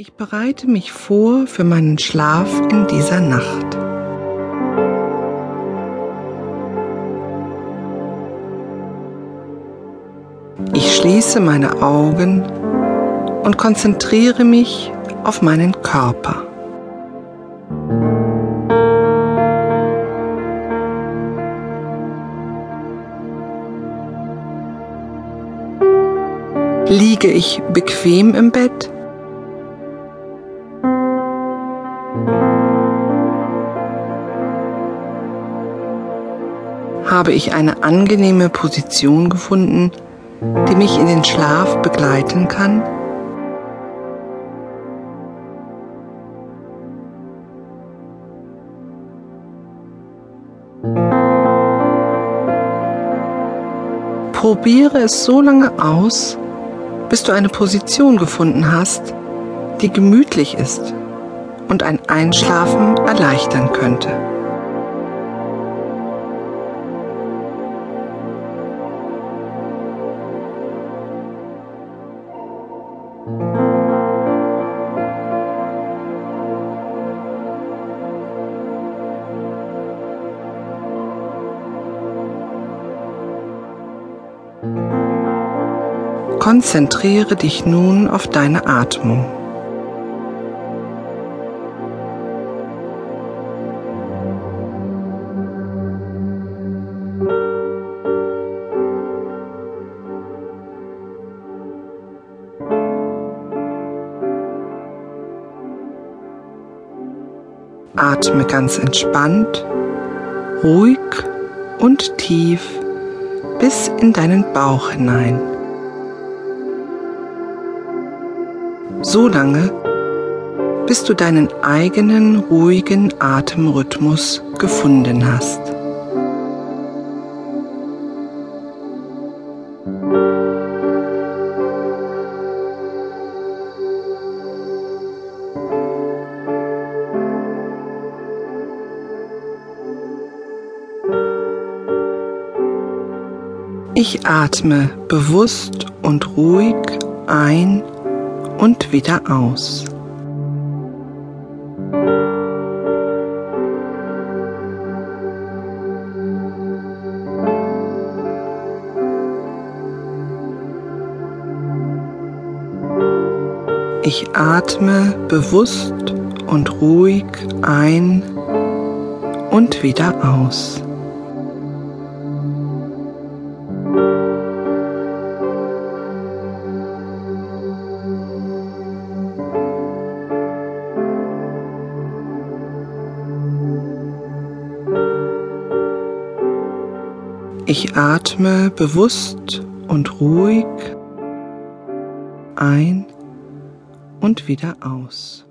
Ich bereite mich vor für meinen Schlaf in dieser Nacht. Ich schließe meine Augen und konzentriere mich auf meinen Körper. Liege ich bequem im Bett? Habe ich eine angenehme Position gefunden, die mich in den Schlaf begleiten kann? Probiere es so lange aus, bis du eine Position gefunden hast, die gemütlich ist und ein Einschlafen erleichtern könnte. Konzentriere dich nun auf deine Atmung. Atme ganz entspannt, ruhig und tief bis in deinen Bauch hinein. So lange, bis du deinen eigenen ruhigen Atemrhythmus gefunden hast. Ich atme bewusst und ruhig ein und wieder aus. Ich atme bewusst und ruhig ein und wieder aus. Ich atme bewusst und ruhig ein und wieder aus.